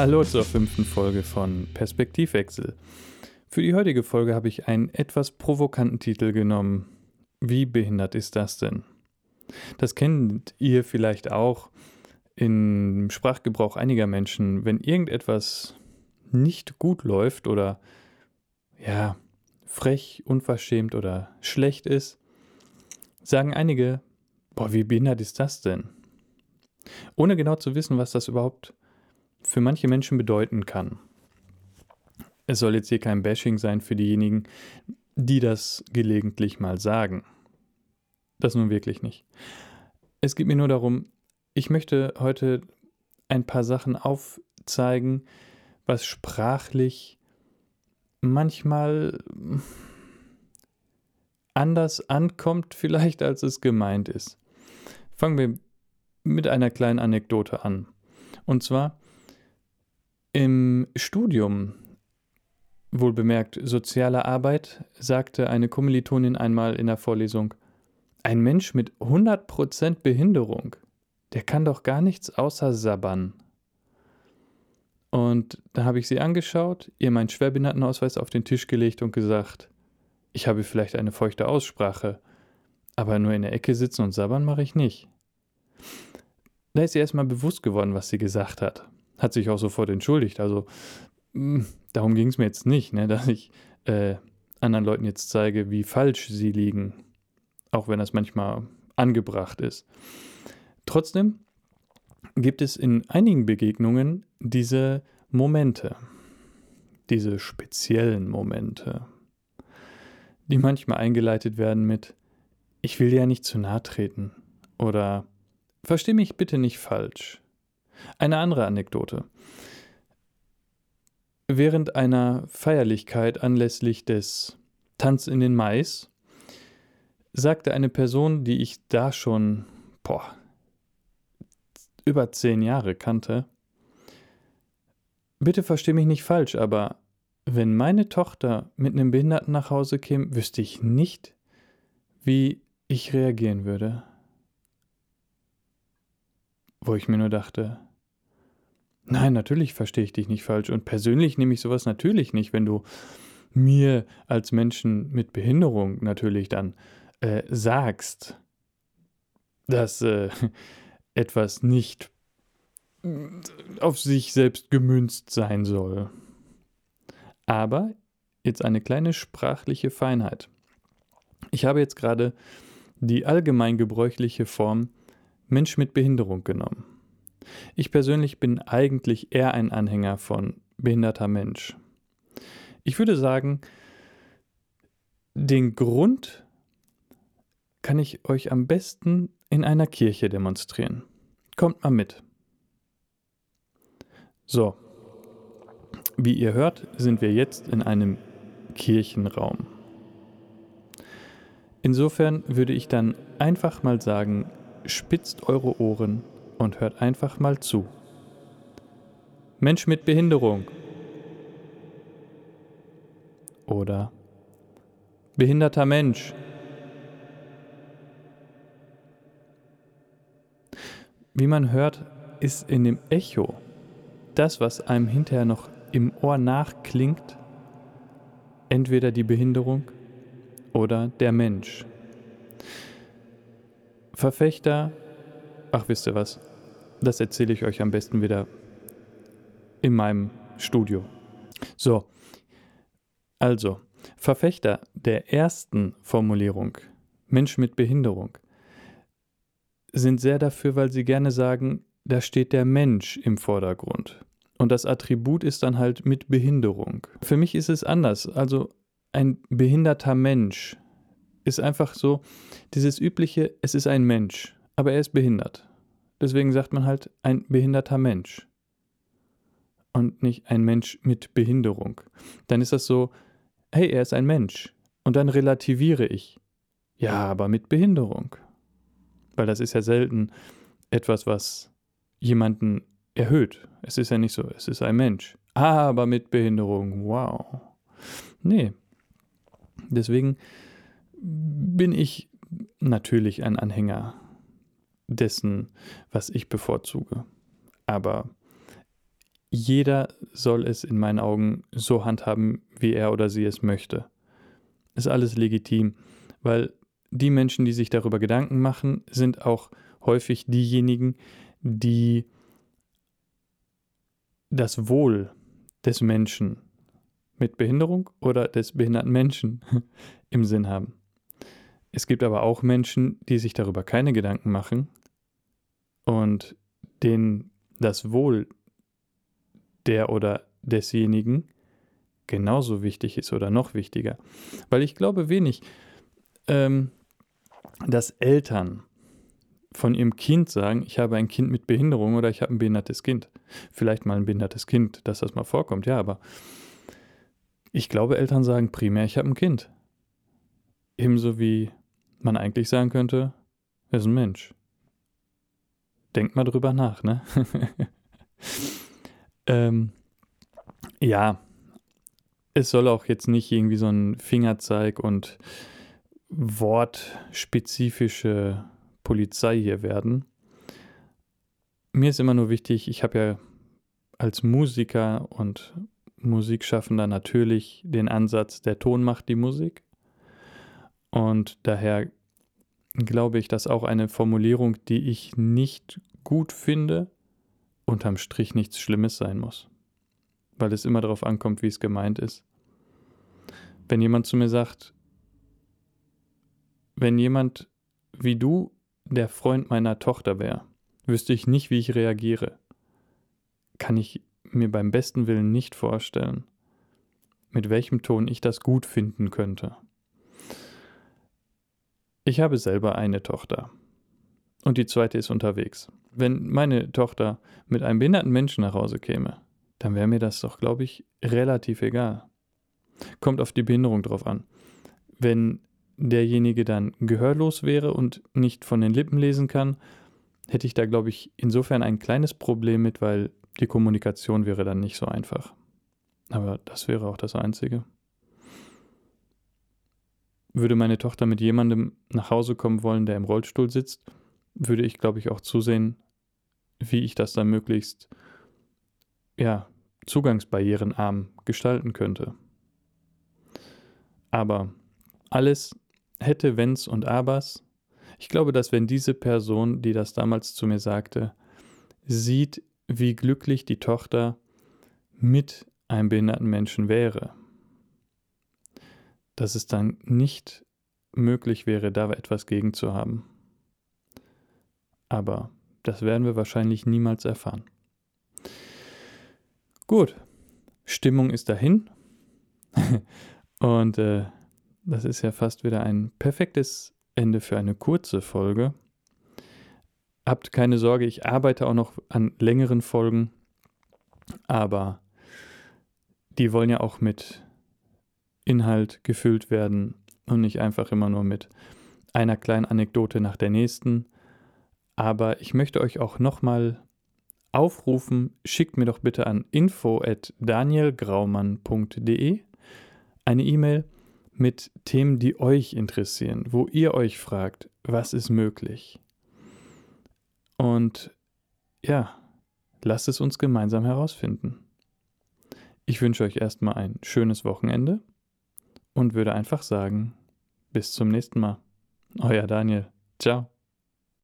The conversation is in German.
Hallo zur fünften Folge von Perspektivwechsel. Für die heutige Folge habe ich einen etwas provokanten Titel genommen. Wie behindert ist das denn? Das kennt ihr vielleicht auch im Sprachgebrauch einiger Menschen, wenn irgendetwas nicht gut läuft oder ja, frech, unverschämt oder schlecht ist, sagen einige, boah, wie behindert ist das denn? Ohne genau zu wissen, was das überhaupt für manche Menschen bedeuten kann. Es soll jetzt hier kein Bashing sein für diejenigen, die das gelegentlich mal sagen. Das nun wirklich nicht. Es geht mir nur darum, ich möchte heute ein paar Sachen aufzeigen, was sprachlich manchmal anders ankommt, vielleicht als es gemeint ist. Fangen wir mit einer kleinen Anekdote an. Und zwar im Studium, wohl bemerkt soziale Arbeit, sagte eine Kommilitonin einmal in der Vorlesung, ein Mensch mit 100% Behinderung, der kann doch gar nichts außer sabbern. Und da habe ich sie angeschaut, ihr meinen Schwerbehindertenausweis auf den Tisch gelegt und gesagt, ich habe vielleicht eine feuchte Aussprache, aber nur in der Ecke sitzen und sabbern mache ich nicht. Da ist ihr erstmal bewusst geworden, was sie gesagt hat hat sich auch sofort entschuldigt. Also hm, darum ging es mir jetzt nicht, ne, dass ich äh, anderen Leuten jetzt zeige, wie falsch sie liegen, auch wenn das manchmal angebracht ist. Trotzdem gibt es in einigen Begegnungen diese Momente, diese speziellen Momente, die manchmal eingeleitet werden mit Ich will dir ja nicht zu nahe treten oder Versteh mich bitte nicht falsch. Eine andere Anekdote. Während einer Feierlichkeit anlässlich des Tanz in den Mais sagte eine Person, die ich da schon boah, über zehn Jahre kannte, bitte versteh mich nicht falsch, aber wenn meine Tochter mit einem Behinderten nach Hause käme, wüsste ich nicht, wie ich reagieren würde. Wo ich mir nur dachte, Nein, natürlich verstehe ich dich nicht falsch. Und persönlich nehme ich sowas natürlich nicht, wenn du mir als Menschen mit Behinderung natürlich dann äh, sagst, dass äh, etwas nicht äh, auf sich selbst gemünzt sein soll. Aber jetzt eine kleine sprachliche Feinheit. Ich habe jetzt gerade die allgemeingebräuchliche Form Mensch mit Behinderung genommen. Ich persönlich bin eigentlich eher ein Anhänger von behinderter Mensch. Ich würde sagen, den Grund kann ich euch am besten in einer Kirche demonstrieren. Kommt mal mit. So, wie ihr hört, sind wir jetzt in einem Kirchenraum. Insofern würde ich dann einfach mal sagen, spitzt eure Ohren und hört einfach mal zu. Mensch mit Behinderung. Oder behinderter Mensch. Wie man hört, ist in dem Echo das, was einem hinterher noch im Ohr nachklingt, entweder die Behinderung oder der Mensch. Verfechter, ach wisst ihr was, das erzähle ich euch am besten wieder in meinem Studio. So, also, Verfechter der ersten Formulierung, Mensch mit Behinderung, sind sehr dafür, weil sie gerne sagen, da steht der Mensch im Vordergrund. Und das Attribut ist dann halt mit Behinderung. Für mich ist es anders. Also ein behinderter Mensch ist einfach so dieses übliche, es ist ein Mensch, aber er ist behindert. Deswegen sagt man halt ein behinderter Mensch und nicht ein Mensch mit Behinderung. Dann ist das so, hey, er ist ein Mensch. Und dann relativiere ich. Ja, aber mit Behinderung. Weil das ist ja selten etwas, was jemanden erhöht. Es ist ja nicht so, es ist ein Mensch. Aber mit Behinderung, wow. Nee. Deswegen bin ich natürlich ein Anhänger dessen, was ich bevorzuge. Aber jeder soll es in meinen Augen so handhaben, wie er oder sie es möchte. Ist alles legitim, weil die Menschen, die sich darüber Gedanken machen, sind auch häufig diejenigen, die das Wohl des Menschen mit Behinderung oder des behinderten Menschen im Sinn haben. Es gibt aber auch Menschen, die sich darüber keine Gedanken machen und denen das Wohl der oder desjenigen genauso wichtig ist oder noch wichtiger. Weil ich glaube wenig, ähm, dass Eltern von ihrem Kind sagen, ich habe ein Kind mit Behinderung oder ich habe ein behindertes Kind. Vielleicht mal ein behindertes Kind, dass das mal vorkommt, ja, aber ich glaube, Eltern sagen primär, ich habe ein Kind. Ebenso wie man eigentlich sagen könnte, er ist ein Mensch. Denkt mal drüber nach, ne? ähm, ja, es soll auch jetzt nicht irgendwie so ein Fingerzeig und wortspezifische Polizei hier werden. Mir ist immer nur wichtig, ich habe ja als Musiker und Musikschaffender natürlich den Ansatz, der Ton macht die Musik. Und daher glaube ich, dass auch eine Formulierung, die ich nicht gut finde, unterm Strich nichts Schlimmes sein muss. Weil es immer darauf ankommt, wie es gemeint ist. Wenn jemand zu mir sagt, wenn jemand wie du der Freund meiner Tochter wäre, wüsste ich nicht, wie ich reagiere. Kann ich mir beim besten Willen nicht vorstellen, mit welchem Ton ich das gut finden könnte. Ich habe selber eine Tochter und die zweite ist unterwegs. Wenn meine Tochter mit einem behinderten Menschen nach Hause käme, dann wäre mir das doch, glaube ich, relativ egal. Kommt auf die Behinderung drauf an. Wenn derjenige dann gehörlos wäre und nicht von den Lippen lesen kann, hätte ich da, glaube ich, insofern ein kleines Problem mit, weil die Kommunikation wäre dann nicht so einfach. Aber das wäre auch das Einzige. Würde meine Tochter mit jemandem nach Hause kommen wollen, der im Rollstuhl sitzt, würde ich, glaube ich, auch zusehen, wie ich das dann möglichst, ja, zugangsbarrierenarm gestalten könnte. Aber alles hätte Wenns und Abers. Ich glaube, dass wenn diese Person, die das damals zu mir sagte, sieht, wie glücklich die Tochter mit einem behinderten Menschen wäre, dass es dann nicht möglich wäre, da etwas gegen zu haben. Aber das werden wir wahrscheinlich niemals erfahren. Gut, Stimmung ist dahin. Und äh, das ist ja fast wieder ein perfektes Ende für eine kurze Folge. Habt keine Sorge, ich arbeite auch noch an längeren Folgen, aber die wollen ja auch mit Inhalt gefüllt werden und nicht einfach immer nur mit einer kleinen Anekdote nach der nächsten. Aber ich möchte euch auch nochmal aufrufen, schickt mir doch bitte an info@danielgraumann.de eine E-Mail mit Themen, die euch interessieren, wo ihr euch fragt, was ist möglich. Und ja, lasst es uns gemeinsam herausfinden. Ich wünsche euch erstmal ein schönes Wochenende und würde einfach sagen, bis zum nächsten Mal. Euer Daniel. Ciao.